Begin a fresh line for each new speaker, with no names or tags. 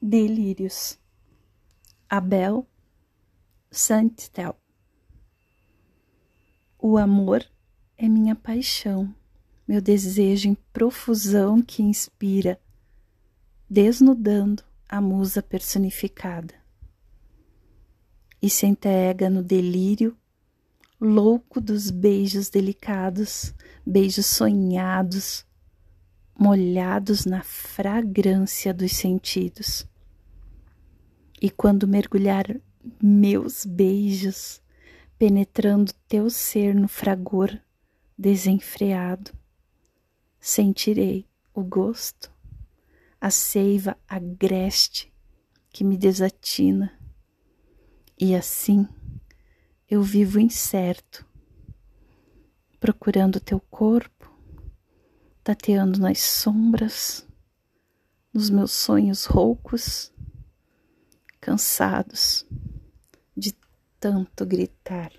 Delírios. Abel Santel. O amor é minha paixão, meu desejo em profusão que inspira, desnudando a musa personificada. E se entrega no delírio, louco dos beijos delicados, beijos sonhados, molhados na fragrância dos sentidos. E quando mergulhar meus beijos, penetrando teu ser no fragor desenfreado, sentirei o gosto, a seiva agreste que me desatina, e assim eu vivo incerto, procurando teu corpo tateando nas sombras, nos meus sonhos roucos, cansados de tanto gritar.